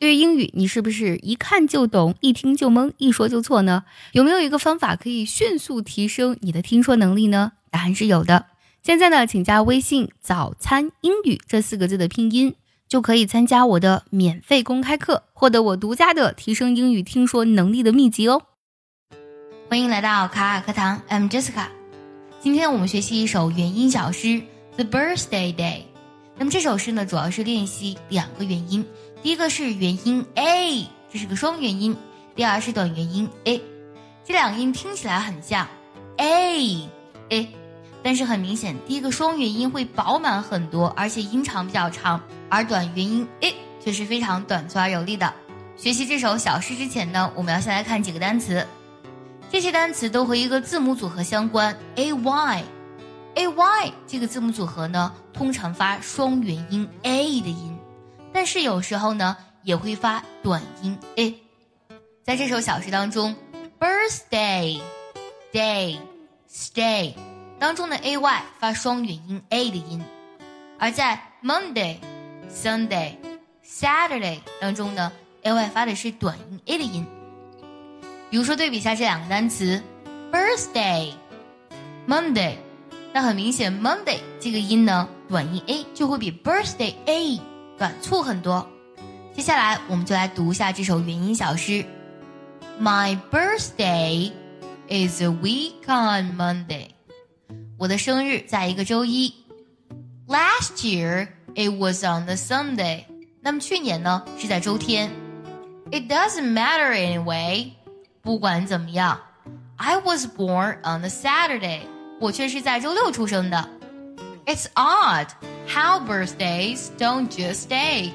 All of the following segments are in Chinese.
对于英语，你是不是一看就懂，一听就懵，一说就错呢？有没有一个方法可以迅速提升你的听说能力呢？答案是有的。现在呢，请加微信“早餐英语”这四个字的拼音，就可以参加我的免费公开课，获得我独家的提升英语听说能力的秘籍哦。欢迎来到卡卡课堂，I'm Jessica。今天我们学习一首元音小诗《The Birthday Day》。那么这首诗呢，主要是练习两个元音。第一个是元音 a，这是个双元音；第二是短元音 a，这两个音听起来很像 a a，但是很明显，第一个双元音会饱满很多，而且音长比较长，而短元音 a 却是非常短促而有力的。学习这首小诗之前呢，我们要先来看几个单词，这些单词都和一个字母组合相关，a y a y 这个字母组合呢，通常发双元音 a 的音。但是有时候呢，也会发短音 a。在这首小诗当中，birthday day stay 当中的 a y 发双元音 a 的音，而在 Monday Sunday Saturday 当中呢，a y 发的是短音 a 的音。比如说对比一下这两个单词，birthday Monday，那很明显 Monday 这个音呢，短音 a 就会比 birthday a。短促很多。接下来，我们就来读一下这首元音小诗。My birthday is a week on Monday。我的生日在一个周一。Last year it was on the Sunday。那么去年呢是在周天。It doesn't matter anyway。不管怎么样，I was born on the Saturday。 我却是在周六出生的。It's odd how birthdays don't just stay。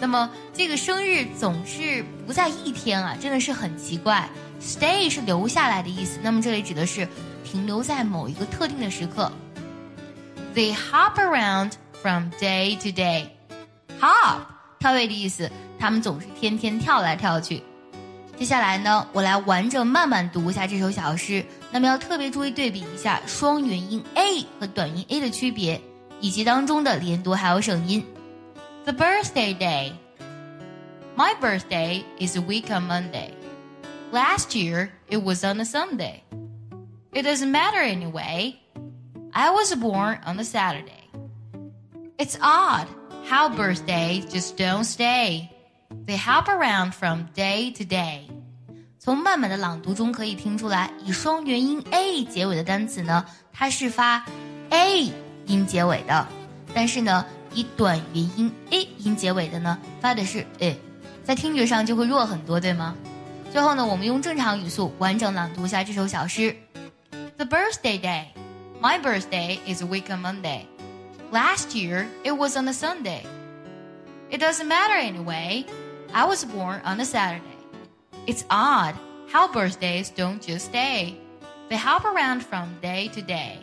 那么这个生日总是不在一天啊，真的是很奇怪。Stay 是留下来的意思，那么这里指的是停留在某一个特定的时刻。They hop around from day to day。Hop 跳跃的意思，他们总是天天跳来跳去。接下来呢，我来完整慢慢读一下这首小诗。那么要特别注意对比一下双元音 a 和短音 a 的区别，以及当中的连读还有省音。The birthday day. My birthday is a week on Monday. Last year it was on a Sunday. It doesn't matter anyway. I was born on a Saturday. It's odd how birthdays just don't stay. They hop around from day to day. 从慢慢的朗读中可以听出来，以双元音 a 结尾的单词呢，它是发 a 音结尾的；但是呢，以短元音 a 音结尾的呢，发的是 a，在听觉上就会弱很多，对吗？最后呢，我们用正常语速完整朗读一下这首小诗：The birthday day, my birthday is a week on Monday. Last year it was on a Sunday. It doesn't matter anyway. I was born on a Saturday. It's odd how birthdays don't just stay. They hop around from day to day.